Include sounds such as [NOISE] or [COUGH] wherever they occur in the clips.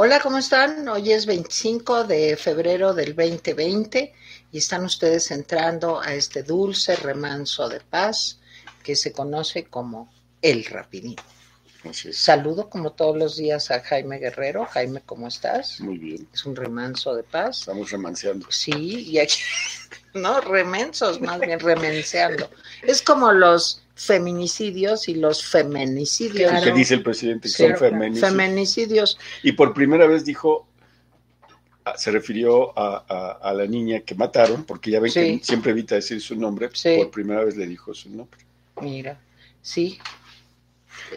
Hola, ¿cómo están? Hoy es 25 de febrero del 2020 y están ustedes entrando a este dulce remanso de paz que se conoce como El Rapidín. Saludo como todos los días a Jaime Guerrero. Jaime, ¿cómo estás? Muy bien. Es un remanso de paz. Estamos remanseando. Sí, y aquí, [LAUGHS] no, remensos, más bien remenseando. Es como los feminicidios y los feminicidios. Claro. que dice el presidente que son feminicidios. feminicidios. Y por primera vez dijo, ah, se refirió a, a, a la niña que mataron, porque ya ven Sí. que siempre evita decir su nombre, Sí. por primera vez le dijo su nombre. Mira, sí,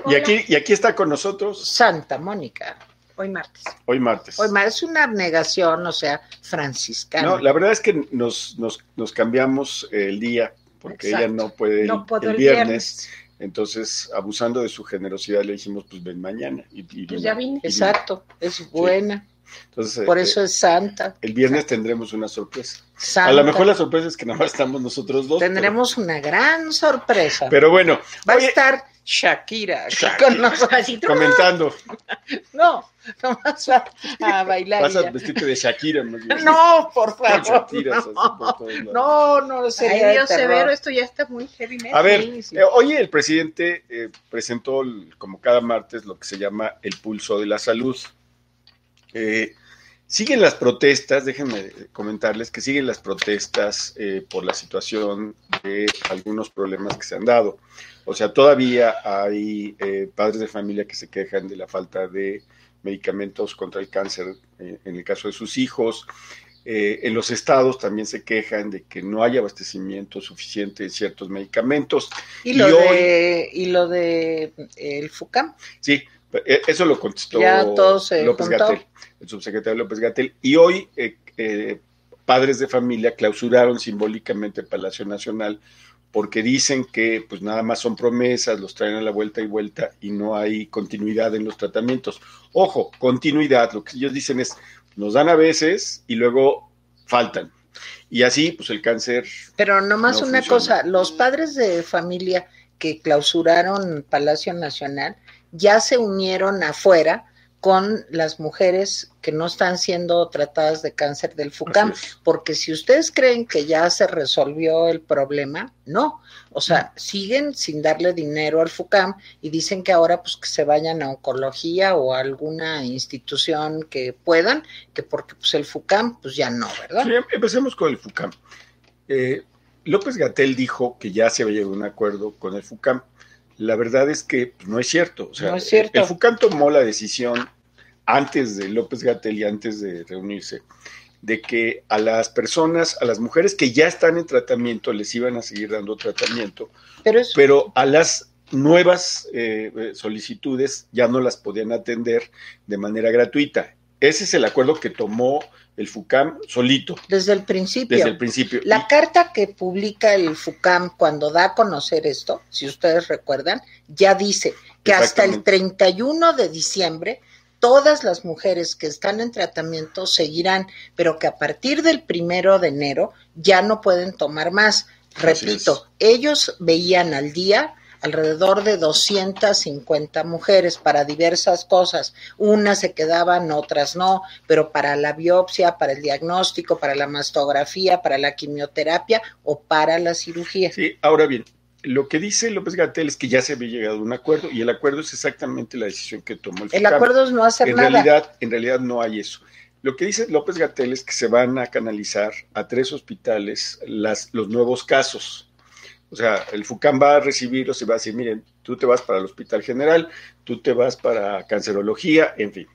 Y aquí, y aquí está con nosotros Santa Mónica. Hoy martes. hoy martes. Hoy más es una abnegación, o sea, franciscana. No, la verdad es que nos, nos, nos cambiamos el día, porque Exacto. ella no puede el, No puedo el el viernes. viernes. Entonces, abusando de su generosidad, le dijimos, pues ven mañana. Y, y Pues vino. ya vine. Y vino. Exacto, es buena. Entonces, Por eh, eso es santa. el viernes tendremos una sorpresa. Santa. A lo mejor la sorpresa es que nada más estamos nosotros dos. Tendremos una gran sorpresa. Pero, pero bueno, Va oye, a estar Shakira, Shakira. con nosotros. Así, comentando, [LAUGHS] No, nomás va a bailar. vas a vestirte de Shakira. más bien. No, por favor. Así No, por no, no sería Ay, Dios de terror. severo, esto ya está muy heavy metal. A ver, Sí, sí. eh, hoy el presidente eh, presentó, el- como cada martes, lo que se llama el pulso de la salud. Eh, siguen las protestas, déjenme comentarles que siguen las protestas eh, por la situación de algunos problemas que se han dado. O sea, todavía hay eh, padres de familia que se quejan de la falta de medicamentos contra el cáncer eh, en el caso de sus hijos. Eh, en los estados también se quejan de que no hay abastecimiento suficiente de ciertos medicamentos. Y lo y hoy- de, y lo de eh, el FUCAM. Sí, eh, eso lo contestó López. Gatel, el subsecretario López Gatel. Y hoy eh, eh, padres de familia clausuraron simbólicamente el Palacio Nacional porque dicen que pues nada más son promesas, los traen a la vuelta y vuelta y no hay continuidad en los tratamientos. Ojo, continuidad, lo que ellos dicen es, nos dan a veces y luego faltan. Y así, pues el cáncer Pero nomás No una funciona. cosa, los padres de familia que clausuraron Palacio Nacional ya se unieron afuera con las mujeres que no están siendo tratadas de cáncer del FUCAM, porque si ustedes creen que ya se resolvió el problema, no, o sea, siguen sin darle dinero al FUCAM y dicen que ahora pues que se vayan a oncología o a alguna institución que puedan, que porque pues el FUCAM pues ya no, ¿verdad? Sí, empecemos con el FUCAM. Eh, López Gatel dijo que ya se había llegado a un acuerdo con el FUCAM. La verdad es que pues, no es cierto. O sea, No es cierto. El FUCAM tomó la decisión antes de López Gatel y antes de reunirse de que a las personas, a las mujeres que ya están en tratamiento, les iban a seguir dando tratamiento, Pero es pero a las nuevas eh, eh, solicitudes ya no las podían atender de manera gratuita. Ese es el acuerdo que tomó el FUCAM solito desde el principio. desde el principio. La carta que publica el FUCAM cuando da a conocer esto, si ustedes recuerdan, ya dice que hasta el Exactamente. 31 de diciembre todas las mujeres que están en tratamiento seguirán, pero que a partir del primero de enero ya no pueden tomar más. Repito, ellos veían al día alrededor de 250 mujeres para diversas cosas. Unas se quedaban, otras no, pero para la biopsia, para el diagnóstico, para la mastografía, para la quimioterapia o para la cirugía. Sí, ahora bien, lo que dice López Gatel es que ya se había llegado a un acuerdo y el acuerdo es exactamente la decisión que tomó el El acuerdo es no hacer en nada. realidad, en realidad no hay eso. Lo que dice López Gatel es que se van a canalizar a tres hospitales las, los nuevos casos. O sea, el FUCAM va a recibirlos y va a decir, miren, tú te vas para el Hospital General, tú te vas para cancerología, en fin.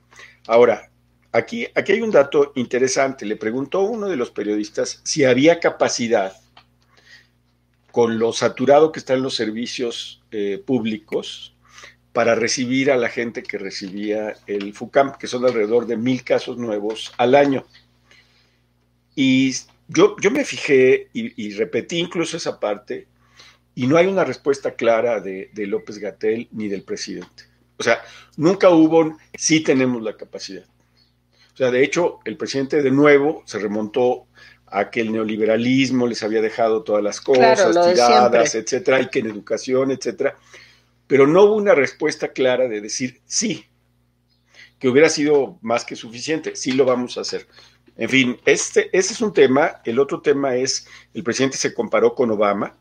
Ahora, aquí, aquí hay un dato interesante. Le preguntó uno de los periodistas si había capacidad con lo saturado que están los servicios eh, públicos para recibir a la gente que recibía el FUCAM, que son alrededor de mil casos nuevos al año. Y yo, yo me fijé y, y repetí incluso esa parte, y no hay una respuesta clara de, de López Gatel ni del presidente. O sea, nunca hubo, sí tenemos la capacidad. O sea, de hecho, el presidente de nuevo se remontó a que el neoliberalismo les había dejado todas las cosas Claro, tiradas, etcétera, y que en educación, etcétera. Pero no hubo una respuesta clara de decir sí. que hubiera sido más que suficiente. Sí lo vamos a hacer. En fin, este, ese es un tema. El otro tema es, el presidente se comparó con Obama.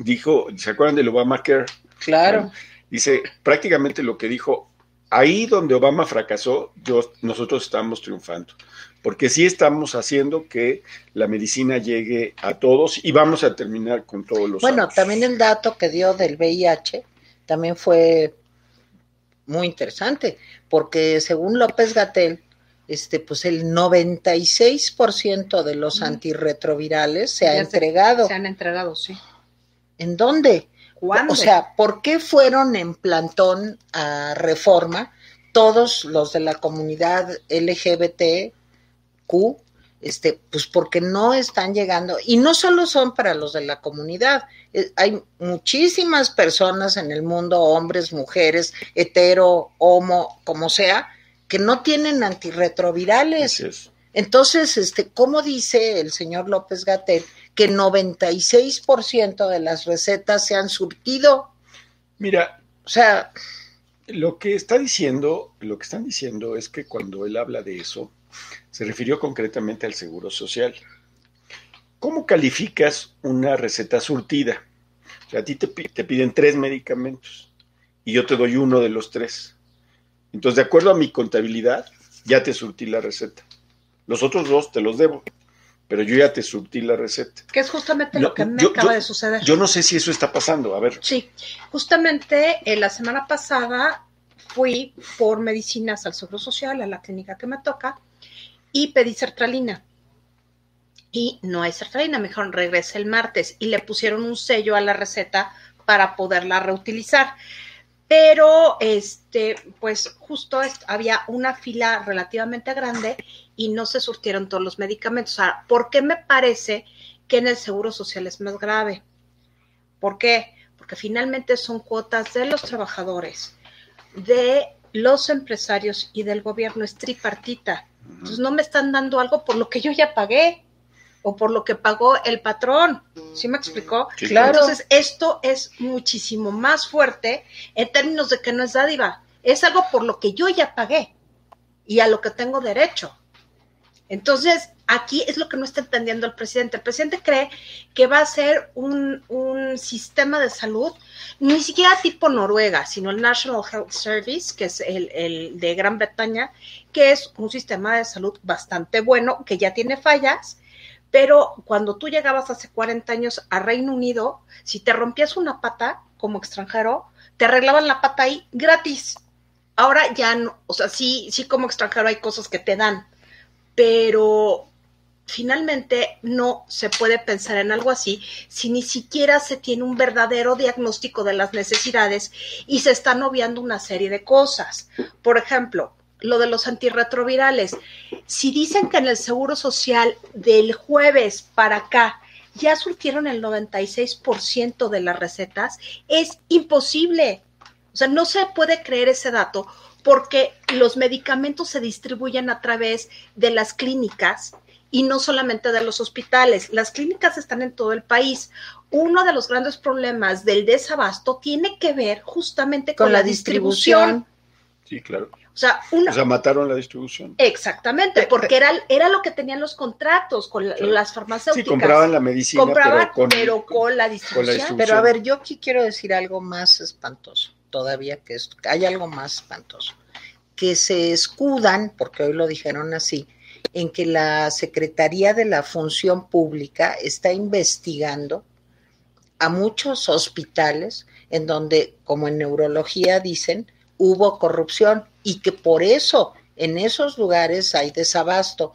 Dijo, ¿se acuerdan del Obamacare? Claro. dice prácticamente lo que dijo, ahí donde Obama fracasó, yo, nosotros estamos triunfando porque sí estamos haciendo que la medicina llegue a todos y vamos a terminar con todos los. Bueno, también el dato que dio del VIH también fue muy interesante, porque según López Gatel, este, pues el 96% de los antirretrovirales se ha entregado. Se han entregado, sí. ¿En dónde? ¿Cuándo? O sea, ¿por qué fueron en plantón a reforma todos los de la comunidad LGBT, este, pues porque no están llegando, y no solo son para los de la comunidad, eh, hay muchísimas personas en el mundo, hombres, mujeres, hetero, homo, como sea, que no tienen antirretrovirales. Entonces, este, ¿cómo dice el señor López Gatel que 96% de las recetas se han surtido? Mira, o sea, lo que está diciendo, lo que están diciendo es que cuando él habla de eso, se refirió concretamente al seguro social. ¿Cómo calificas una receta surtida? O sea, a ti te, piden tres medicamentos y yo te doy uno de los tres. Entonces, de acuerdo a mi contabilidad, ya te surtí la receta. Los otros dos te los debo, pero yo ya te surtí la receta. Que es justamente lo que me acaba de suceder. Yo no sé si eso está pasando. A ver. Sí, justamente eh, la semana pasada fui por medicinas al Seguro Social, a la clínica que me toca, y pedí sertralina. Y no hay sertralina, mejor regrese el martes y le pusieron un sello a la receta para poderla reutilizar. Pero, este, pues justo había una fila relativamente grande y no se surtieron todos los medicamentos. Ahora, ¿por qué me parece que en el Seguro Social es más grave? ¿Por qué? Porque finalmente son cuotas de los trabajadores, de los empresarios y del gobierno, es tripartita. Entonces no me están dando algo por lo que yo ya pagué o por lo que pagó el patrón. ¿Sí me explicó? claro. Entonces esto es muchísimo más fuerte en términos de que no es dádiva. Es algo por lo que yo ya pagué y a lo que tengo derecho. Entonces, aquí es lo que no está entendiendo el presidente. El presidente cree que va a ser un, un, sistema de salud, ni siquiera tipo Noruega, sino el National Health Service, que es el, el de Gran Bretaña, que es un sistema de salud bastante bueno, que ya tiene fallas, pero cuando tú llegabas hace 40 años a Reino Unido, si te rompías una pata como extranjero, te arreglaban la pata ahí gratis. Ahora ya no, o sea, sí, sí como extranjero hay cosas que te dan, pero finalmente no se puede pensar en algo así si ni siquiera se tiene un verdadero diagnóstico de las necesidades y se están obviando una serie de cosas. Por ejemplo, lo de los antirretrovirales. Si dicen que en el Seguro Social del jueves para acá ya surtieron el 96% de las recetas, es imposible. O sea, no se puede creer ese dato porque los medicamentos se distribuyen a través de las clínicas y no solamente de los hospitales. Las clínicas están en todo el país. Uno de los grandes problemas del desabasto tiene que ver justamente con, la, distribución. Sí, claro. O sea, una... o sea, mataron la distribución. Exactamente, porque era, era lo que tenían los contratos con las farmacéuticas. Sí, compraban la medicina, compraban, pero, con, la distribución. Pero a ver, yo aquí quiero decir algo más espantoso, todavía que esto, hay algo más espantoso, que se escudan, porque hoy lo dijeron así, en que la Secretaría de la Función Pública está investigando a muchos hospitales en donde, como en neurología dicen, hubo corrupción y que por eso en esos lugares hay desabasto.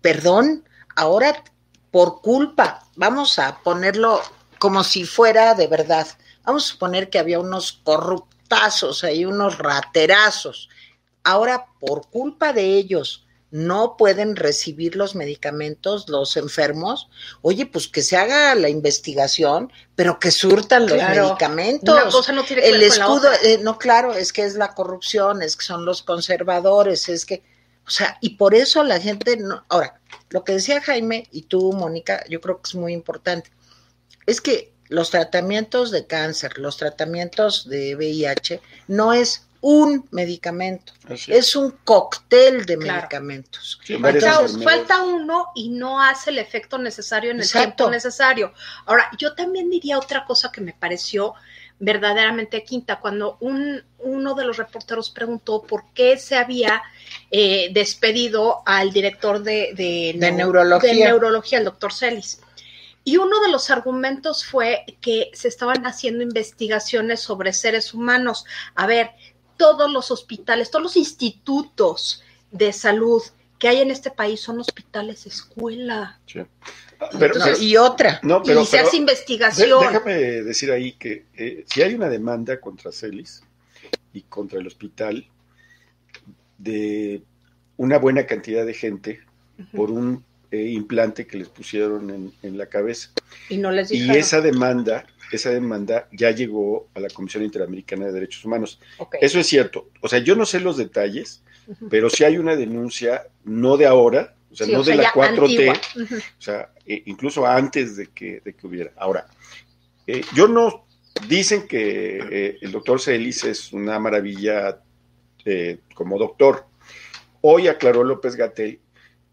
Perdón, ahora por culpa, vamos a ponerlo como si fuera de verdad. Vamos a suponer que había unos corruptazos ahí, unos raterazos. Ahora, por culpa de ellos, no pueden recibir los medicamentos los enfermos, oye, pues que se haga la investigación, pero que surtan los medicamentos. no tiene El escudo, eh, no, claro, es que es la corrupción, es que son los conservadores, es que, o sea, y por eso la gente no. Ahora, lo que decía Jaime y tú, Mónica, yo creo que es muy importante, es que los tratamientos de cáncer, los tratamientos de VIH, no es un medicamento, Así es. es un cóctel de Claro. medicamentos. Sí, Falta, uno y no hace el efecto necesario en el Exacto. tiempo necesario. Ahora, yo también diría otra cosa que me pareció verdaderamente quinta, cuando un, uno de los reporteros preguntó por qué se había eh, despedido al director de, de, De neu- neurología. de neurología, el doctor Celis. Y uno de los argumentos fue que se estaban haciendo investigaciones sobre seres humanos. A ver, todos los hospitales, todos los institutos de salud que hay en este país son hospitales escuela. Sí. Pero, No, pero- y otra, no, pero, y se pero- hace investigación. déjame decir ahí que eh, si hay una demanda contra Celis y contra el hospital de una buena cantidad de gente por un eh, implante que les pusieron en, en la cabeza. y no les Y dijeron. esa demanda, esa demanda ya llegó a la Comisión Interamericana de Derechos Humanos. Eso es cierto. O sea, yo no sé los detalles, pero sí hay una denuncia, no de ahora, o sea, Sí, no o sea, de la ya 4T, antigua. Ujú. o sea, eh, incluso antes de que, de que hubiera. Ahora, eh, yo no, dicen que eh, el doctor Celis es una maravilla como doctor. Hoy aclaró López Gatel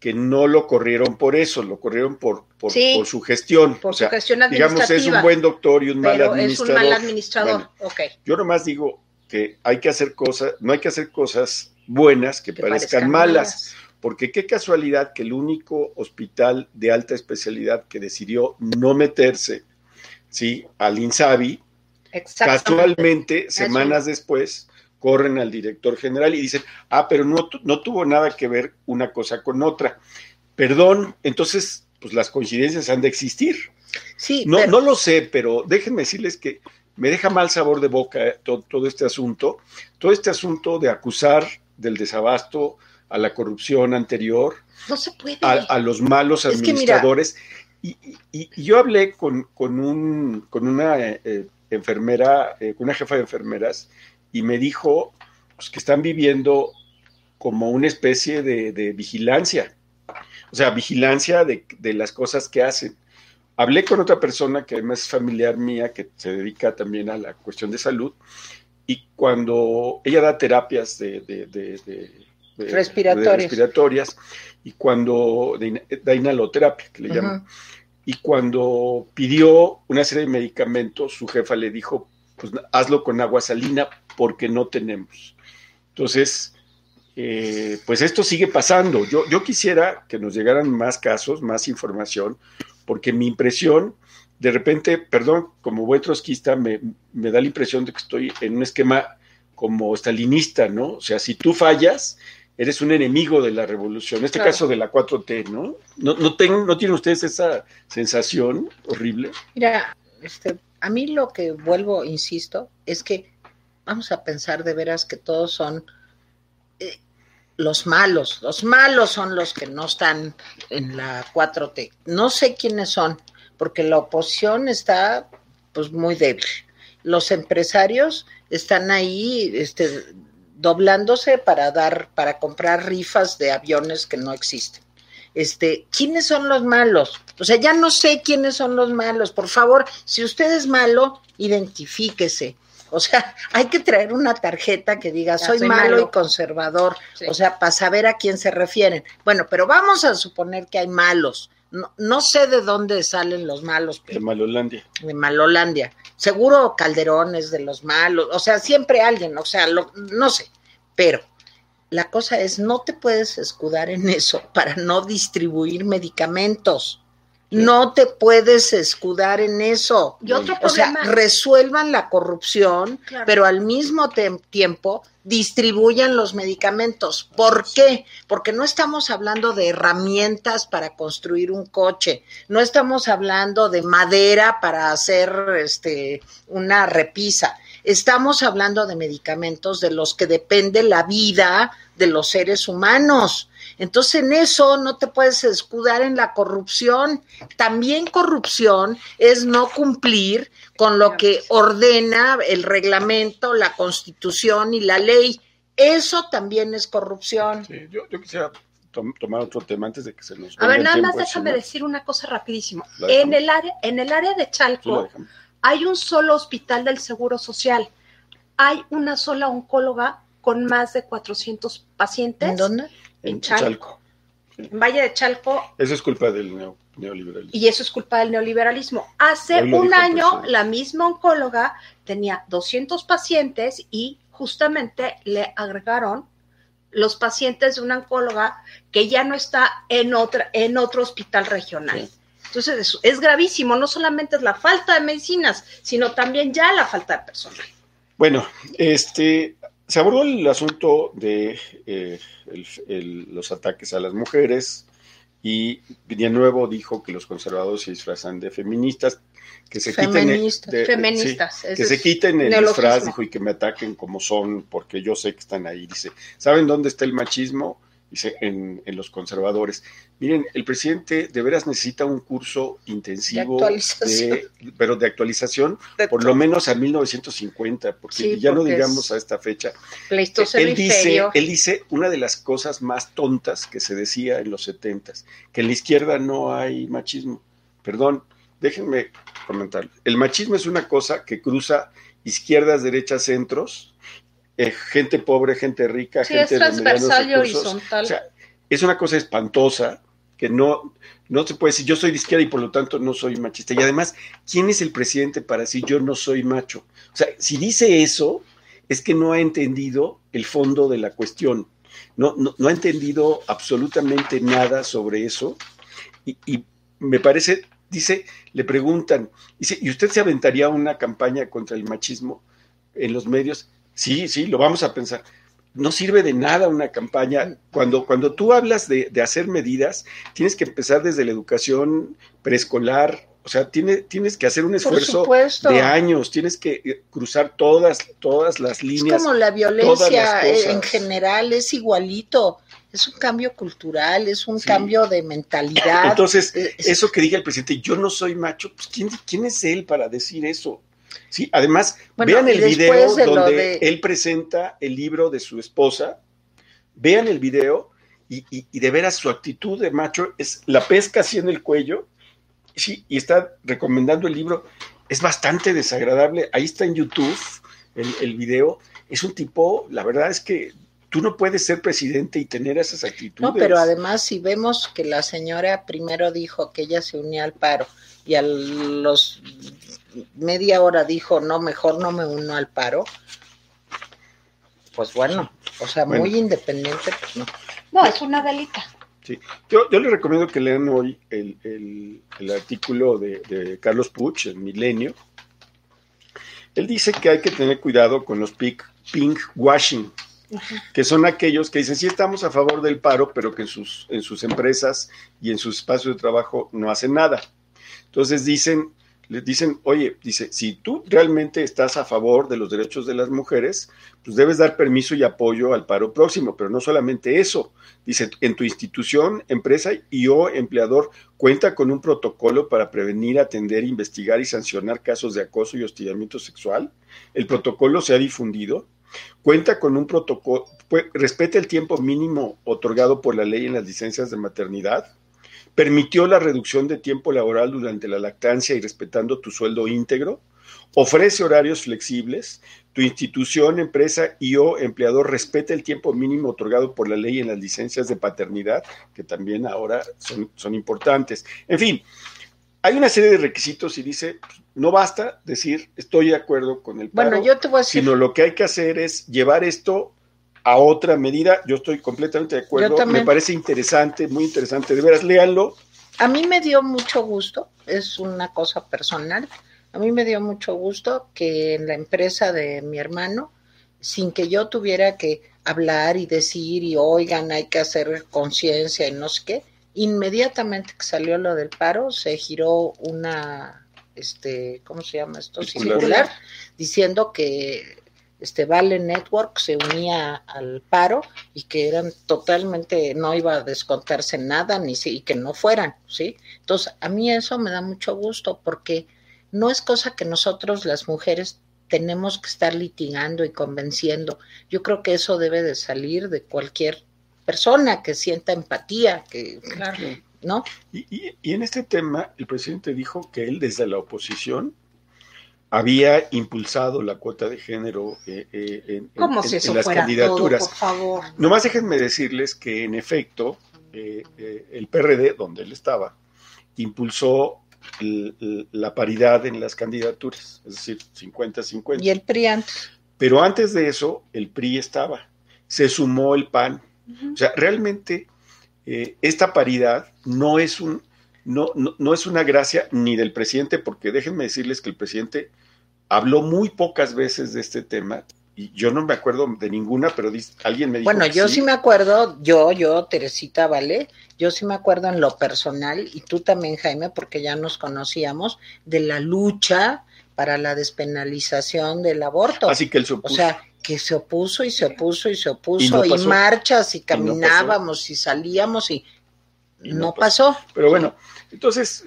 que no lo corrieron por eso, lo corrieron por, por, Sí, por su gestión. Por o sea, su gestión digamos, es administrativa. un buen doctor y un mal pero es administrador. un mal administrador. Bueno, yo nomás digo que hay que hacer cosas, no hay que hacer cosas buenas que, Que parezcan, parezcan malas. Porque qué casualidad que el único hospital de alta especialidad que decidió no meterse, ¿sí? Al INSABI, casualmente, semanas después, corren al director general y dicen, ah, pero no, no tuvo nada que ver una cosa con otra. Perdón, entonces, pues las coincidencias han de existir. sí, No, pero- no lo sé, pero déjenme decirles que me deja mal sabor de boca eh, to- todo, este asunto, todo este asunto de acusar del desabasto a la corrupción anterior, No se puede. a, a los malos Es que mira- administradores. y, y- y yo hablé con, con, un, con una eh, eh, enfermera, eh, con una jefa de enfermeras, y me dijo pues, que están viviendo como una especie de, de vigilancia, o sea, vigilancia de, de las cosas que hacen. Hablé con otra persona que además es familiar mía, que se dedica también a la cuestión de salud, y cuando ella da terapias de, Respiratorias. y cuando da inhaloterapia, que le Ujú. llaman, y cuando pidió una serie de medicamentos, su jefa le dijo, pues hazlo con agua salina porque no tenemos. Entonces, eh, pues esto sigue pasando. Yo, yo quisiera que nos llegaran más casos, más información, porque mi impresión, de repente, perdón, como buen trotskista, me, me da la impresión de que estoy en un esquema como stalinista, ¿no? O sea, si tú fallas, eres un enemigo de la revolución. En este Claro. caso de la 4T, ¿no? ¿No, no, ten- ¿No tienen ustedes esa sensación horrible? Mira, este, a mí lo que vuelvo, insisto, es que vamos a pensar de veras que todos son eh, los malos. Los malos son los que no están en la 4T. No sé quiénes son, porque la oposición está pues muy débil. Los empresarios están ahí este, doblándose para dar, para comprar rifas de aviones que no existen este, ¿quiénes son los malos? O sea, ya no sé quiénes son los malos. Por favor, si usted es malo, identifíquese. O sea, [LAUGHS] hay que traer una tarjeta que diga Ya, soy, soy malo, malo". y conservador. Sí. O sea, para saber a quién se refieren. Bueno, pero vamos a suponer que hay malos. No, no sé de dónde salen los malos, De pero Malolandia. de Malolandia. Seguro Calderón es de los malos, o sea, siempre alguien, o sea, lo- no sé, pero la cosa es, no te puedes escudar en eso para no distribuir medicamentos. No te puedes escudar en eso. Y otro O sea, resuelvan la corrupción, Claro. pero al mismo tiempo distribuyan los medicamentos. ¿Por qué? Porque no estamos hablando de herramientas para construir un coche, no estamos hablando de madera para hacer este una repisa. Estamos hablando de medicamentos de los que depende la vida de los seres humanos. Entonces en eso no te puedes escudar en la corrupción. También corrupción es no cumplir con lo que ordena el reglamento, la constitución y la ley. Eso también es corrupción. Sí, yo, yo quisiera tom- tomar otro tema antes de que se nos A ver, nada más déjame encima. decir una cosa rapidísimo. En el área, en el área de Chalco hay un solo hospital del Seguro Social. hay una sola oncóloga con más de 400 pacientes. ¿En dónde? En Chalco. En Valle de Chalco. Eso es culpa del neo- neoliberalismo. Y eso es culpa del neoliberalismo. Hace un año, la misma oncóloga tenía 200 pacientes y justamente le agregaron los pacientes de una oncóloga que ya no está en, otra, en otro hospital regional. Sí. Entonces, es, es gravísimo. No solamente es la falta de medicinas, sino también ya la falta de personal. Bueno, este, se abordó el asunto de eh, el- el- los ataques a las mujeres y de nuevo dijo que los conservadores se disfrazan de feministas, que se quiten el- de- Feministas, sí, que se quiten el neologismo. disfraz, dijo, y que me ataquen como son, porque yo sé que están ahí. Dice, ¿saben dónde está el machismo? Dice, en, en los conservadores. Miren, el presidente de veras necesita un curso intensivo, De actualización. de- pero de actualización, [LAUGHS] De por lo menos a 1950, porque Sí, ya no digamos a esta fecha. Él dice, él dice una de las cosas más tontas que se decía en los 70s, que en la izquierda no hay machismo. Perdón, déjenme comentar. El machismo es una cosa que cruza izquierdas, derechas, centros, eh, gente pobre, gente rica, Sí, gente es de y horizontal. O sea, es una cosa espantosa que no, no se puede decir yo soy de izquierda y por lo tanto no soy machista. Y además, ¿quién es el presidente para decir yo no soy macho? O sea, si dice eso, es que no ha entendido el fondo de la cuestión. No, no, no ha entendido absolutamente nada sobre eso. Y, y me parece, dice, le preguntan, dice, ¿y usted se aventaría una campaña contra el machismo en los medios? Sí, sí, lo vamos a pensar no sirve de nada una campaña. Cuando, cuando tú hablas de, de hacer medidas, tienes que empezar desde la educación preescolar. O sea, tiene, tienes que hacer un esfuerzo de años, tienes que eh, cruzar todas, todas las Es líneas. como la violencia eh, en general, es igualito. Es un cambio cultural, es un Sí. cambio de mentalidad. Entonces, es- eso que diga el presidente, yo no soy macho, pues ¿quién, quién es él para decir eso? Sí, además, Bueno, vean el video de donde de- él presenta el libro de su esposa, vean el video y, y- y de veras su actitud de macho es la pesca así en el cuello, sí, y está recomendando el libro, es bastante desagradable, ahí está en YouTube el, el video, es un tipo, la verdad es que tú no puedes ser presidente y tener esas actitudes. No, pero además si vemos que la señora primero dijo que ella se unía al paro y a los media hora dijo, no, mejor no me uno al paro, pues bueno, o sea, Bueno. muy independiente, pues no. No, es una delita. Sí. Yo, yo les recomiendo que lean hoy el, el- el artículo de, de Carlos Puch, el Milenio. Él dice que hay que tener cuidado con los pink, pink washing, que son aquellos que dicen sí estamos a favor del paro, pero que en sus, en sus empresas y en sus espacios de trabajo no hacen nada. Entonces dicen, les dicen, oye, dice, si tú realmente estás a favor de los derechos de las mujeres, pues debes dar permiso y apoyo al paro próximo, pero no solamente eso. Dice, en tu institución, empresa y o empleador cuenta con un protocolo para prevenir, atender, investigar y sancionar casos de acoso y hostigamiento sexual. El protocolo se ha difundido. Cuenta con un protocolo, pues, respeta el tiempo mínimo otorgado por la ley en las licencias de maternidad. Permitió la reducción de tiempo laboral durante la lactancia y respetando tu sueldo íntegro. Ofrece horarios flexibles. Tu institución, empresa y o empleador respeta el tiempo mínimo otorgado por la ley en las licencias de paternidad, que también ahora son, son importantes. En fin, hay una serie de requisitos y dice, pues, no basta decir estoy de acuerdo con el paro, Bueno, yo te voy a decir, sino lo que hay que hacer es llevar esto a otra medida. Yo estoy completamente de acuerdo, me parece interesante, muy interesante. De veras, léanlo. a mí me dio mucho gusto, es una cosa personal, a mí me dio mucho gusto que en la empresa de mi hermano, sin que yo tuviera que hablar y decir y oigan, hay que hacer conciencia y no sé qué, inmediatamente que salió lo del paro, se giró una, este, ¿cómo se llama esto? Circular. Circular, diciendo que este Vale Network se unía al paro y que eran totalmente, no iba a descontarse nada, ni si, y que no fueran, ¿sí? Entonces, a mí eso me da mucho gusto porque no es cosa que nosotros las mujeres tenemos que estar litigando y convenciendo. Yo creo que eso debe de salir de cualquier persona que sienta empatía, que, ¿no? Y, y- y en este tema, el presidente dijo que él desde la oposición había impulsado la cuota de género eh, eh, en, Como en- si en eso las fuera todo, candidaturas. por favor. Nomás déjenme decirles que en efecto eh, eh, el PRD, donde él estaba, impulsó la paridad en las candidaturas, es decir, 50-50. Y el PRI antes. Pero antes de eso, el PRI estaba, se sumó el PAN. O sea, realmente esta paridad no es un no, no, no es una gracia ni del presidente, porque déjenme decirles que el presidente habló muy pocas veces de este tema, y yo no me acuerdo de ninguna, pero alguien me dijo Bueno, yo sí. me acuerdo, yo, yo, Teresita, ¿vale? Yo sí me acuerdo en lo personal, y tú también, Jaime, porque ya nos conocíamos, de la lucha para la despenalización del aborto. Así que él se O opuso. sea, que se opuso y se opuso y se opuso, Y no y, pasó. marchas y caminábamos y, salíamos y, Y no, no pasó. Pero bueno, entonces,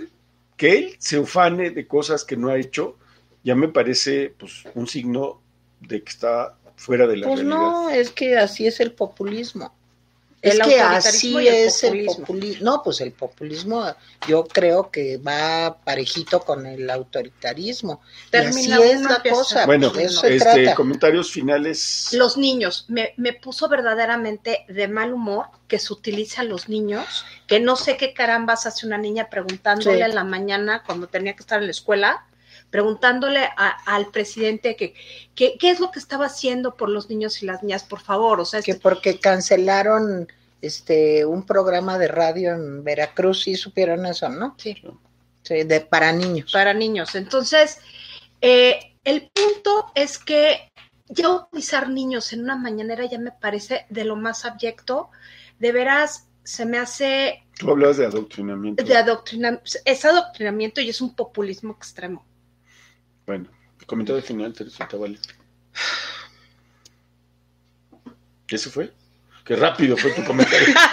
que él se ufane de cosas que no ha hecho, ya me parece pues un signo de que está fuera de la Pues realidad. no, es que así es el populismo. El es que autoritarismo así y el es el populismo. No, pues el populismo yo creo que va parejito con el autoritarismo. Y Termina así es la cosa. Bueno, pues, se este, trata. comentarios finales. Los niños, me, me puso verdaderamente de mal humor que se utilice a los niños, que no sé qué carambas hace una niña preguntándole Sí. en la mañana cuando tenía que estar en la escuela, preguntándole a- al presidente que, que- qué es lo que estaba haciendo por los niños y las niñas, por favor, o sea, que este- porque cancelaron este un programa de radio en Veracruz, sí supieron eso, ¿no? sí, Sí, de para niños. para niños. Entonces, eh, el punto es que ya utilizar niños en una mañanera ya me parece de lo más abyecto. De veras, se me hace Tú hablas de adoctrinamiento. de adoctrinamiento, es adoctrinamiento y es un populismo extremo. Bueno, comentario final, Teresita, vale. ¿Ese fue? Qué rápido fue tu comentario. [LAUGHS]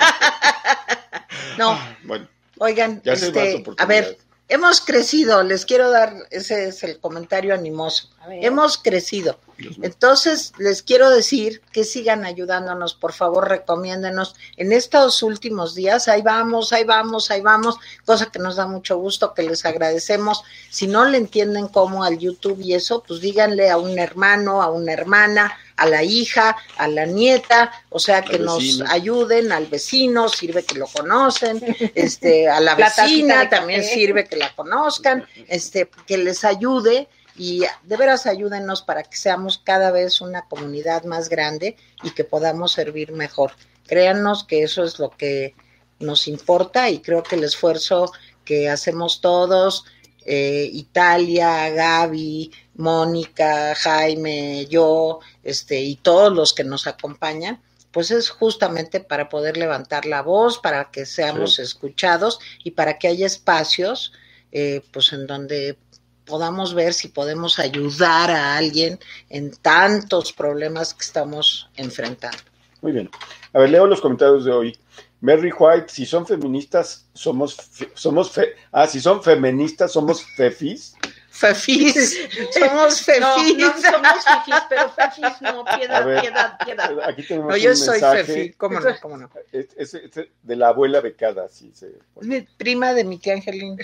No, bueno, oigan, ya se va este, a oportunidad. ver, hemos crecido, les quiero dar, ese es el comentario animoso. Hemos crecido. Entonces, les quiero decir que sigan ayudándonos, por favor, recomiéndenos. En estos últimos días, ahí vamos, ahí vamos, ahí vamos, cosa que nos da mucho gusto, que les agradecemos. Si no le entienden cómo al YouTube y eso, pues díganle a un hermano, a una hermana, a la hija, a la nieta, o sea, que nos ayuden, al vecino, sirve que lo conocen, [LAUGHS] este, a la vecina también café. sirve que la conozcan, este, que les ayude y de veras ayúdenos para que seamos cada vez una comunidad más grande y que podamos servir mejor. Créannos que eso es lo que nos importa y creo que el esfuerzo que hacemos todos, eh, Italia, Gaby, Mónica, Jaime, yo, este, y todos los que nos acompañan, pues es justamente para poder levantar la voz, para que seamos Sí. escuchados y para que haya espacios, eh, pues en donde podamos ver si podemos ayudar a alguien en tantos problemas que estamos enfrentando. Muy bien. A ver, leo los comentarios de hoy. Mary White, si son feministas, somos, fe- somos fe- ah, si son feministas, somos fefis. Fefis, [LAUGHS] somos No, fefis. no somos fifis, pero fifis no, piedad, ver. piedad, piedad. Aquí tenemos No, yo un soy mensaje fefi, cómo no, cómo no. Es, es- es de la abuela becada, sí se Es mi prima de mi tía Angelina.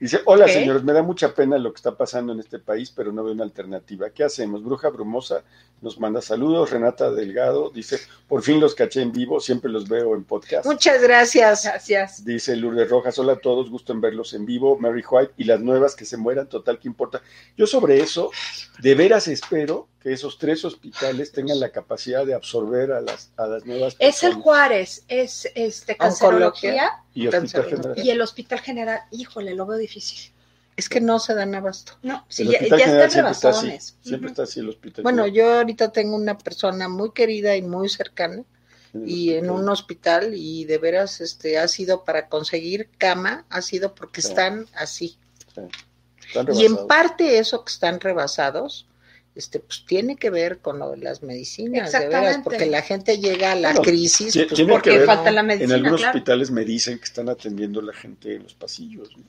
Dice, hola señores, me da mucha pena lo que está pasando en este país, pero no veo una alternativa. ¿Qué hacemos? Bruja Brumosa nos manda saludos. Renata Delgado dice, por fin los caché en vivo, siempre los veo en podcast. Muchas gracias. Gracias. Dice Lourdes Rojas, hola a todos, gusto en verlos en vivo. Mary White y las nuevas que se mueran, total, ¿qué importa? Yo sobre eso, de veras espero que esos tres hospitales tengan la capacidad de absorber a las, a las nuevas Es el personas. Juárez, es este cancerología y Hospital Cancerología. General. y el Hospital General. Híjole, lo veo difícil. Es que no se dan abasto. No, sí, ya, están siempre está así, rebasones. siempre Ujú. está así el hospital. Bueno, General. yo ahorita tengo una persona muy querida y muy cercana y en un hospital y de veras este ha sido para conseguir cama, ha sido porque Sí. están así. Están Y en parte eso que están rebasados, este pues tiene que ver con lo de las medicinas, de veras, porque la gente llega a la Bueno, crisis pues, porque que ver- falta la En medicina, algunos claro. hospitales me dicen que están atendiendo a la gente en los pasillos. ¿no?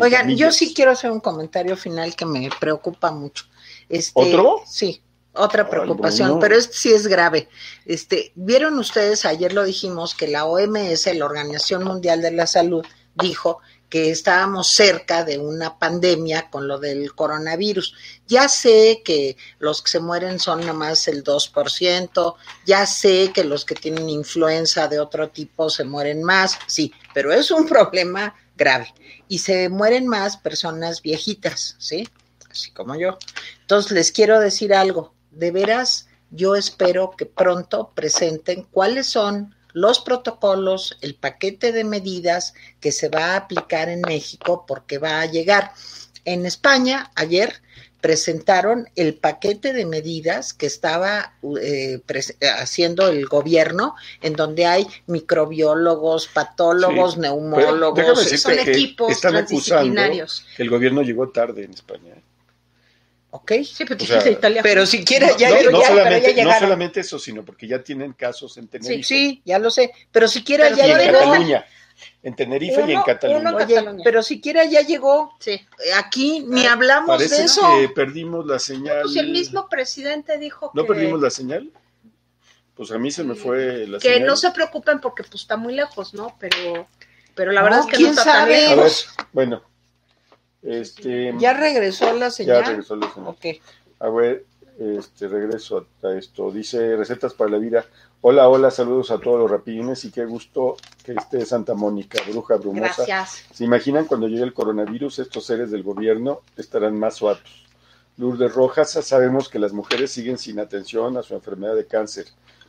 Oigan, yo sí quiero hacer un comentario final que me preocupa mucho. Este, ¿Otro? Sí, otra preocupación, pero este sí es grave. Este, vieron ustedes, ayer lo dijimos, que la OMS, la Organización Mundial de la Salud, dijo que estábamos cerca de una pandemia con lo del coronavirus. Ya sé que los que se mueren son nada más el 2%, ya sé que los que tienen influenza de otro tipo se mueren más, sí, pero es un [LAUGHS] problema grave. Y se mueren más personas viejitas, ¿sí? Así como yo. Entonces les quiero decir algo, de veras, yo espero que pronto presenten cuáles son los protocolos, el paquete de medidas que se va a aplicar en México porque va a llegar. En España, ayer presentaron el paquete de medidas que estaba eh, haciendo el gobierno, en donde hay microbiólogos, patólogos, Sí, neumólogos, son equipos están acusando transdisciplinarios. que el gobierno llegó tarde en España. ¿eh? ¿ok? Sí, pero O sea, dijiste Italia. Pero siquiera ya, no, ya- no ya- pero ya solamente, no llegaron. solamente eso, sino porque ya tienen casos en Tenerife. Sí, ya lo sé, pero siquiera Pero ya y en llegó. En Tenerife y en Cataluña. uno- Oye, Cataluña. pero siquiera ya llegó. Sí. Aquí ni hablamos Parece de eso. que perdimos la señal. Pues el mismo presidente dijo ¿No que, perdimos la señal? Pues a mí se me fue la que señal. no se preocupen porque pues está muy lejos, ¿no? Pero, pero la No, verdad es que ¿quién no está tan sabe? A ver, lejos. bueno. Este, Ya regresó la ya señal. regresó la señal. Ok. A ver, este, regreso a esto. Dice Recetas para la Vida. Hola, hola, saludos a todos los rapidines y qué gusto que esté Santa Mónica, bruja brumosa. Gracias. ¿Se imaginan cuando llegue el coronavirus? Estos seres del gobierno estarán más suatos. Lourdes Rojas, sabemos que las mujeres siguen sin atención a su enfermedad de cáncer,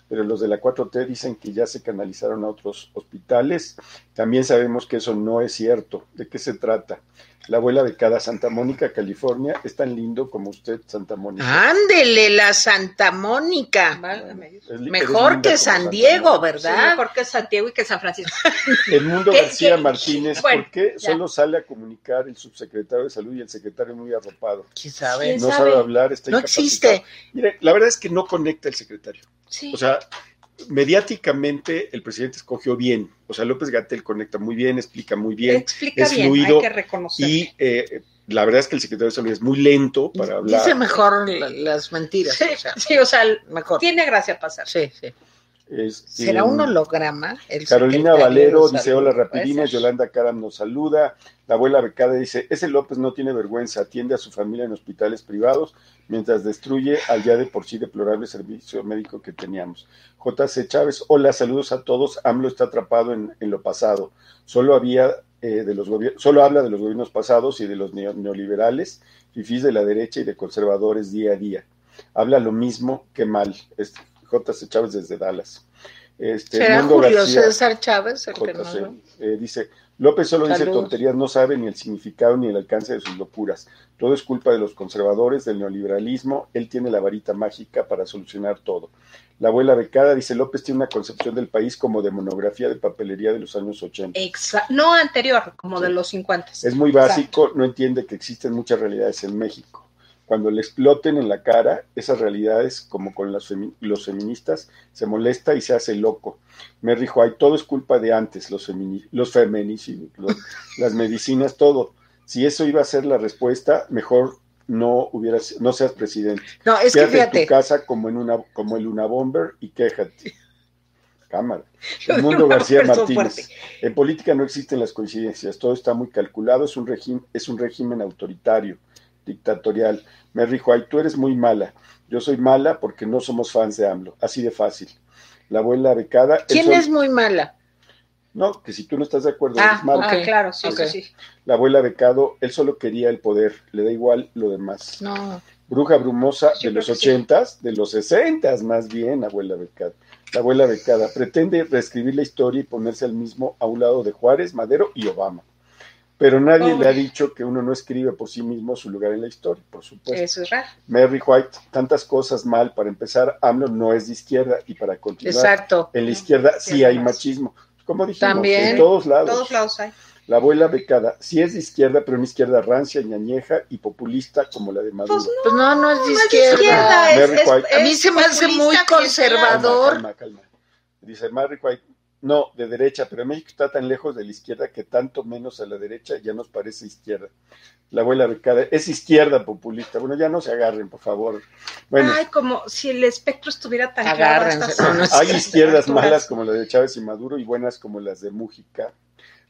pero los de la 4T dicen que ya se canalizaron a otros hospitales. También sabemos que eso no es cierto. ¿De qué se trata? La abuela de cada Santa Mónica, California, es tan lindo como usted, Santa Mónica. Ándele, la Santa Mónica. Válgame Mejor que San Santa Diego. Sí, ¿verdad? mejor que Santiago y que San Francisco. [LAUGHS] Edmundo ¿Qué- García qué- Martínez, bueno, ¿por qué ya. solo sale a comunicar el subsecretario de Salud y el secretario muy arropado? ¿Quién sabe? ¿Quién No sabe? sabe hablar, está No incapacitado. existe. Mire, la verdad es que no conecta el secretario. Sí. O sea, mediáticamente el presidente escogió bien. O sea, López Gatel conecta muy bien, explica muy bien. Explica es bien, fluido hay que reconocer. Y eh, la verdad es que el secretario de Salud es muy lento para hablar. Dice mejor la- las mentiras. Sí, o sea, sí, o sea, mejor. tiene gracia pasar. Sí, sí. ¿Será un holograma? El Carolina Valero dice hola rapidines. Yolanda Caram nos saluda, la abuela becada dice, ese López no tiene vergüenza, atiende a su familia en hospitales privados mientras destruye al ya de por sí deplorable servicio médico que teníamos. JC Chávez, hola, saludos a todos, AMLO está atrapado en, en lo pasado, solo había eh, de los solo habla de los gobiernos pasados y de los neo- neoliberales, fifís de la derecha y de conservadores día a día. Habla lo mismo que mal. JC Chávez desde Dallas. Este, ¿Será Edmundo Julio García- César Chávez el que JC, eh, dice, López solo dice tonterías, no sabe ni el significado ni el alcance de sus locuras. Todo es culpa de los conservadores, del neoliberalismo. Él tiene la varita mágica para solucionar todo. La abuela becada dice, López tiene una concepción del país como de monografía de papelería de los años 80. Exa- no anterior, como de los 50. Es muy básico, no entiende que existen muchas realidades en México. Cuando le exploten en la cara esas realidades, como con las femi- los feministas, se molesta y se hace loco. Me dijo, ay, todo es culpa de antes, los, los feminicidios, [LAUGHS] las medicinas, todo. Si eso iba a ser la respuesta, mejor no hubieras, no seas presidente. No, es que Quédate en fíjate, tu casa como en una, como el Luna Bomber y quéjate. [LAUGHS] Cámara. El mundo García Martínez. fuerte. En política no existen las coincidencias, todo está muy calculado, es un es un régimen autoritario, dictatorial. Me dijo, ay, tú eres muy mala. Yo soy mala porque no somos fans de AMLO, así de fácil. La abuela becada. ¿quién es muy mala? No, que si tú no estás de acuerdo, Ah, eres mala. Ah, claro, sí, ok. sí. La abuela becado, él solo quería el poder, le da igual lo demás. No, Bruja brumosa Yo de los sí. ochentas, de los sesentas más bien, abuela becada. La abuela becada pretende reescribir la historia y ponerse al mismo a un lado de Juárez, Madero y Obama. Pero nadie Uy. le ha dicho que uno no escribe por sí mismo su lugar en la historia, por supuesto. Eso es raro. Mary White, tantas cosas mal. Para empezar, AMLO no es de izquierda y para continuar, exacto. en la izquierda Sí, sí hay machismo. Como dijimos, También. en todos lados. Todos lados hay. La abuela becada, sí es de izquierda, pero una izquierda rancia, ñañeja y populista como la de Maduro. Pues Pues no, no es de No es de izquierda. es- White. A mí se me hace muy conservador. Calma, calma, calma. Dice Mary White, no, de derecha, pero México está tan lejos de la izquierda que tanto menos a la derecha ya nos parece izquierda. La abuela becada es izquierda populista. Bueno, ya no se agarren, por favor. Bueno, Ay, como si el espectro estuviera tan claro. Agárrense. [LAUGHS] hay izquierdas malas como la de Chávez y Maduro y buenas como las de Mújica.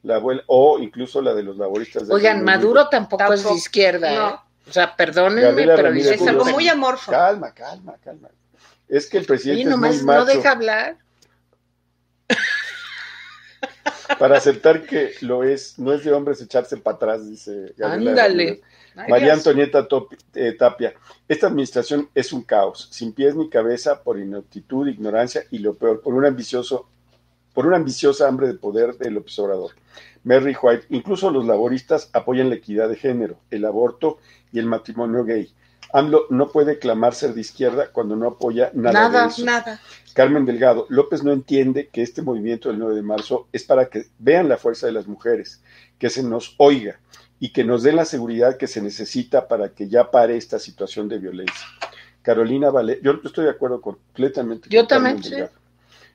la abuela, o incluso la de los laboristas. del Oigan, Reino Unido. Maduro tampoco, es de Tampoco. Oigan, Maduro tampoco, es de izquierda, ¿eh? O sea, perdónenme, Gabriela pero Ramírez dice Es algo muy amorfo. Calma, calma, calma. Es que el presidente es nomás muy macho no deja hablar. Para aceptar que lo es. No es de hombres echarse para atrás, dice Gabriela Ándale. María. Antonieta eh, Tapia. Esta administración es un caos, sin pies ni cabeza, por ineptitud, ignorancia y lo peor, por un ambicioso, por una ambiciosa hambre de poder del observador. Mary White, incluso los laboristas apoyan la equidad de género, el aborto y el matrimonio gay. AMLO no puede clamar ser de izquierda cuando no apoya nada, Nada, de eso. Nada. Carmen Delgado, López no entiende que este movimiento del 9 de marzo es para que vean la fuerza de las mujeres, que se nos oiga y que nos den la seguridad que se necesita para que ya pare esta situación de violencia. Carolina Vale, yo estoy de acuerdo completamente. Yo con también, sí.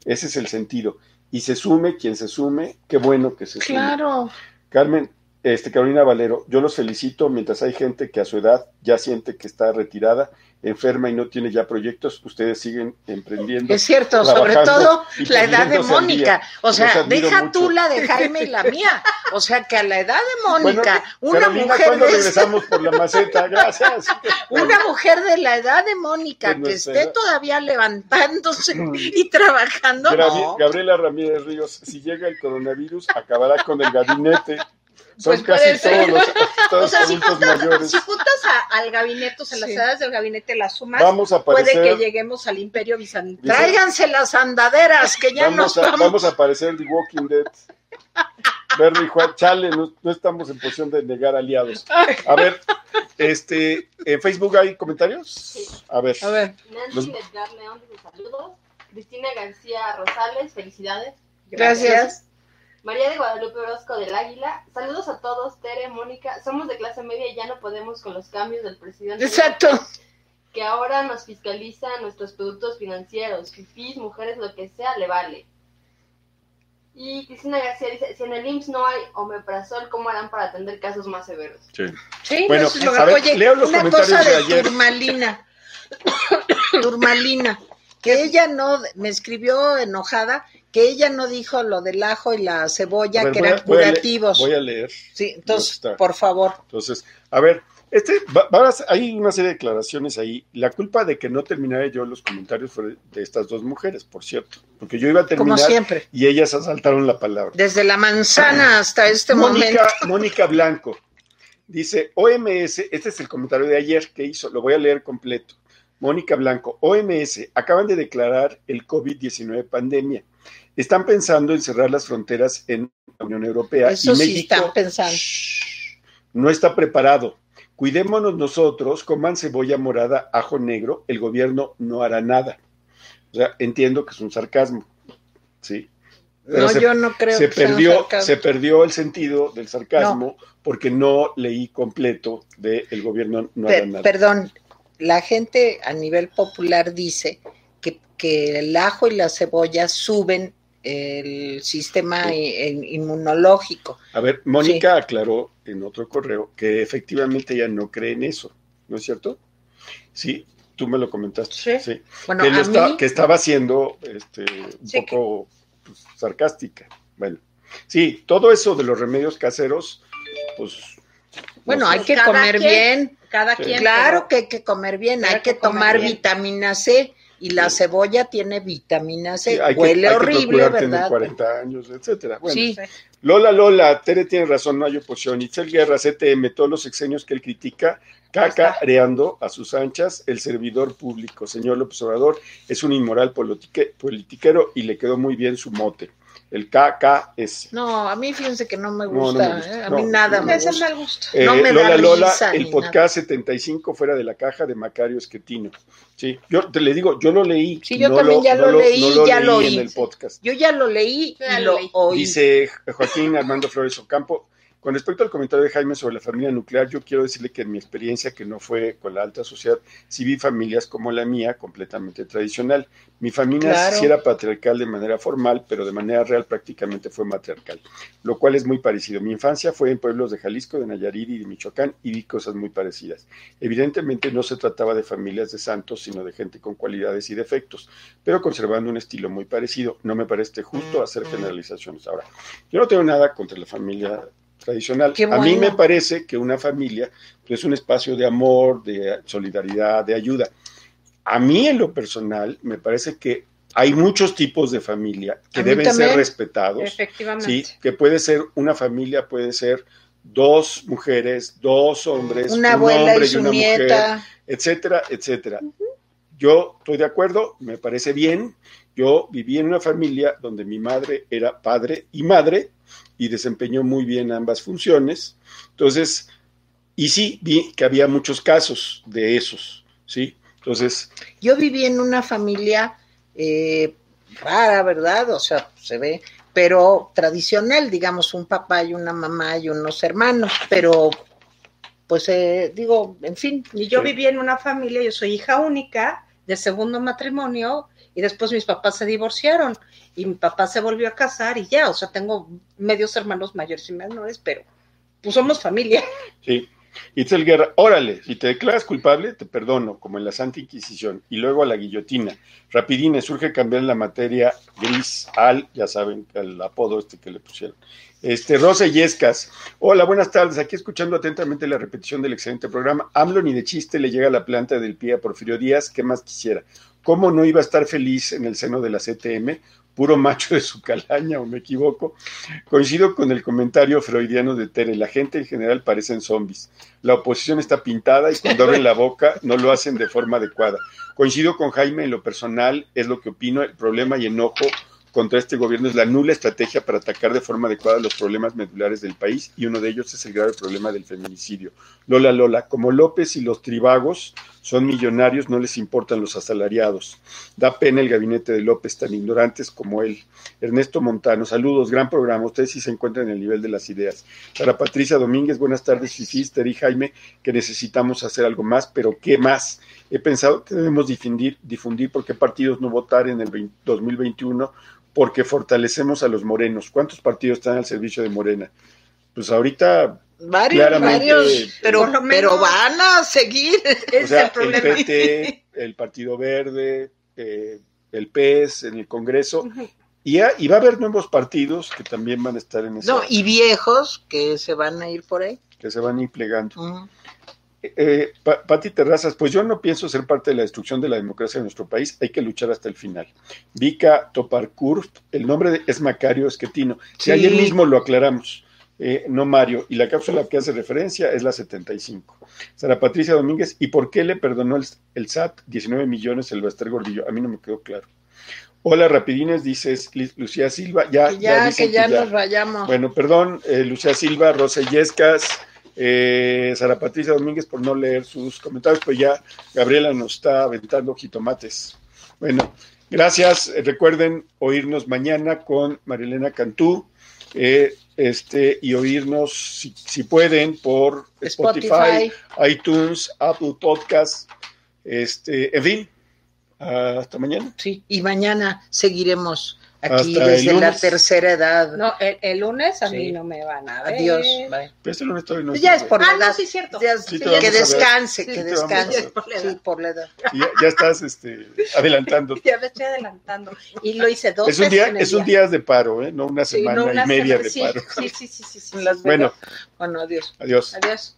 Ese es el sentido. Y se sume quien se sume, qué bueno que se sume. Claro. Carmen, este, Carolina Valero, yo los felicito mientras hay gente que a su edad ya siente que está retirada, enferma y no tiene ya proyectos, ustedes siguen emprendiendo. Es cierto, sobre todo la edad de Mónica. O sea, deja mucho. tú la de Jaime y la [LAUGHS] mía. O sea, que a la edad de Mónica, Bueno, una Carolina, mujer ¿cuándo de esa- regresamos por la maceta? Gracias. [LAUGHS] una mujer de la edad de Mónica que esté edad. todavía levantándose y trabajando. No. Gabriela Ramírez Ríos, si llega el coronavirus, acabará con el gabinete. Son Pues casi ser. todos los [LAUGHS] O todos sea, si juntas, mayores. si juntas a- al gabinete, o sea, las Sí. edades del gabinete las sumas, Vamos a puede que lleguemos al imperio bizantino. Dice- Tráiganse las andaderas que ya vamos, nos a, vamos. vamos a aparecer The Walking Dead. Berry Juan, chale, no, no estamos en posición de negar aliados. A ver, este, ¿en Facebook hay comentarios? A ver, A ver, Los- Nancy Edgar León saludos. Cristina García Rosales, felicidades. gracias. María de Guadalupe Orozco del Águila, saludos a todos, Tere, Mónica, somos de clase media y ya no podemos con los cambios del presidente. Exacto. Que ahora nos fiscaliza nuestros productos financieros, fifís, mujeres, lo que sea, le vale. Y Cristina García dice, si en el IMSS no hay omeprazol, ¿cómo harán para atender casos más severos? sí. Sí, Bueno, eso es lo que- a ver, Oye, leo los una comentarios cosa de de, ayer. Turmalina. [COUGHS] Turmalina, que ella no, me escribió enojada, que ella no dijo lo del ajo y la cebolla, ver, que a- eran voy a le- curativos. Voy a leer. Sí, entonces, por favor. Entonces, a ver, este, va- hay una serie de declaraciones ahí. La culpa de que no terminara yo los comentarios fue de estas dos mujeres, por cierto, porque yo iba a Como terminar siempre. y ellas asaltaron la palabra. Desde la manzana hasta este momento. [LAUGHS] Mónica Blanco dice, OMS, este es el comentario de ayer que hizo, lo voy a leer completo. Mónica Blanco, OMS, acaban de declarar el COVID-19 pandemia. Están pensando en cerrar las fronteras en la Unión Europea Eso y sí México están pensando. shh, no está preparado. Cuidémonos nosotros, coman cebolla morada, ajo negro, el gobierno no hará nada. O sea, entiendo que es un sarcasmo, ¿sí? Pero No, se- yo no creo se que sea un perdió, se perdió el sentido del sarcasmo porque no leí completo de el gobierno no hará nada. perdón, la gente a nivel popular dice que, que el ajo y la cebolla suben el sistema inmunológico. A ver, Mónica aclaró en otro correo que efectivamente ella no cree en eso, ¿no es cierto? Sí, tú me lo comentaste. Sí. Bueno, que, a está- mí, que estaba siendo este, un Sí, poco pues, sarcástica. Bueno, sí, todo eso de los remedios caseros, pues. bueno, no sé. hay que Cada comer quien, bien. Cada Sí. quien. Claro pero- que hay que comer bien, hay que, tomar bien. vitamina C y la Sí. cebolla tiene vitamina C. Sí, hay que- Huele hay que horrible, tener ¿verdad? 40 años, etcétera. Bueno, Sí. Lola, Lola, Tere tiene razón, no hay oposición. Itzel Guerra, CTM, todos los exenios que él critica, cacareando a sus anchas el servidor público. Señor López Obrador, es un inmoral politique- politiquero y le quedó muy bien su mote, el KKS. No, a mí fíjense que no me No, no gusta, me gusta. ¿eh? a No, mí nada no me Es el gusta. mal gusto. Eh, No me da Lola Lola, risa el podcast 75 fuera de la caja de Macario Esquetino. Sí, yo te le digo, yo lo leí. Sí, yo no también ya no lo leí, no ya leí lo en oí. el podcast. Yo ya lo leí Ya y lo lo oí. Dice Joaquín Armando Flores Ocampo, Con respecto al comentario de Jaime sobre la familia nuclear, yo quiero decirle que en mi experiencia, que no fue con la alta sociedad, sí vi familias como la mía, completamente tradicional. Mi familia Claro. sí era patriarcal de manera formal, pero de manera real prácticamente fue matriarcal, lo cual es muy parecido. Mi infancia fue en pueblos de Jalisco, de Nayarit y de Michoacán y vi cosas muy parecidas. Evidentemente no se trataba de familias de santos, sino de gente con cualidades y defectos, pero conservando un estilo muy parecido. No me parece justo hacer generalizaciones. Ahora, yo no tengo nada contra la familia tradicional. A mí me parece que una familia pues, es un espacio de amor, de solidaridad, de ayuda. A mí en lo personal me parece que hay muchos tipos de familia que deben también. ser respetados. Efectivamente. Sí, que puede ser una familia, puede ser dos mujeres, dos hombres, Una un abuela hombre y su una mujer, nieta. etcétera, etcétera. Yo estoy de acuerdo, me parece bien. Yo viví en una familia donde mi madre era padre y madre y desempeñó muy bien ambas funciones. Entonces, y sí, vi que había muchos casos de esos, ¿sí? Entonces, Yo viví en una familia eh, rara, ¿verdad? O sea, se ve, pero tradicional, digamos, un papá y una mamá y unos hermanos, pero pues eh, digo, en fin, Y yo Sí. viví en una familia, yo soy hija única de segundo matrimonio y después mis papás se divorciaron y mi papá se volvió a casar y ya, o sea, tengo medios hermanos mayores y menores, pero pues somos familia. Sí. Itzel Guerra, órale, si te declaras culpable, te perdono, como en la Santa Inquisición, y luego a la guillotina. Rapidines, surge cambiar la materia gris al, ya saben, el apodo este que le pusieron. Este, Rosa Yescas, hola, buenas tardes, aquí escuchando atentamente la repetición del excelente programa. AMLO ni de chiste le llega a la planta del pie a Porfirio Díaz, ¿qué más quisiera? ¿Cómo no iba a estar feliz en el seno de la CTM? Puro macho de su calaña, o me equivoco. Coincido con el comentario freudiano de Tere. La gente en general parecen zombies. La oposición está pintada y cuando abren la boca no lo hacen de forma adecuada. Coincido con Jaime en lo personal, es lo que opino. El problema y enojo contra este gobierno es la nula estrategia para atacar de forma adecuada los problemas medulares del país y uno de ellos es el grave problema del feminicidio. Lola Lola, como López y los tribagos son millonarios, no les importan los asalariados. Da pena el gabinete de López, tan ignorantes como él. Ernesto Montano, saludos, gran programa. Ustedes sí se encuentran en el nivel de las ideas. Para Patricia Domínguez, buenas tardes, Fifís, Teri Jaime, que necesitamos hacer algo más, pero ¿qué más? He pensado que debemos difundir, difundir por qué partidos no votar en el 20 2021, porque fortalecemos a los morenos. ¿Cuántos partidos están al servicio de Morena? Pues ahorita, varios, Claramente, varios, pero, lo menos- pero van a seguir. [LAUGHS] Ese o sea, es el. PT, el Partido Verde, eh, el PES en el Congreso, y, va a haber nuevos partidos que también van a estar en esa, No, y viejos que se van a ir por ahí. que se van a ir plegando. Ujú. Eh, Pa- Pati Terrazas, pues yo no pienso ser parte de la destrucción de la democracia en nuestro país, hay que luchar hasta el final. Vika Toparkur, el nombre de- es Macario Esquetino. Si Sí. ayer mismo lo aclaramos, eh, no Mario, y la cápsula que hace referencia es la 75. Sara Patricia Domínguez, ¿y por qué le perdonó el, el SAT 19 millones el Baster Gordillo? A mí no me quedó claro. Hola, Rapidines, dices Lucía Silva, ya, Que ya, dicen que ya nos vayamos. bueno, perdón, eh, Lucía Silva, Rosa Yescas, eh, Sara Patricia Domínguez por no leer sus comentarios, pues ya Gabriela nos está aventando jitomates. Bueno, gracias. Eh, recuerden oírnos mañana con Marilena Cantú eh, este, y oírnos, si, si pueden, por Spotify, Spotify. iTunes, Apple Podcasts. Este, en fin, hasta mañana. Sí, y mañana seguiremos aquí Hasta desde la tercera edad. No, el, el lunes a Sí. mí no me van a ver. Adiós. bye. Pero este lunes todavía no Ya es por la Ah, no, edad. sí, cierto. Ya- Sí, te que descanse, Sí, que descanse. Por la edad. Sí, por la edad. Ya, ya estás este, adelantando. [LAUGHS] Ya me estoy adelantando. Y lo hice dos Es un día, es un día. de paro, ¿eh? no una Sí, semana no, una y media semana- de sí, paro. Sí, sí, sí, sí, sí. Las Bueno, Bueno, adiós. adiós. Adiós.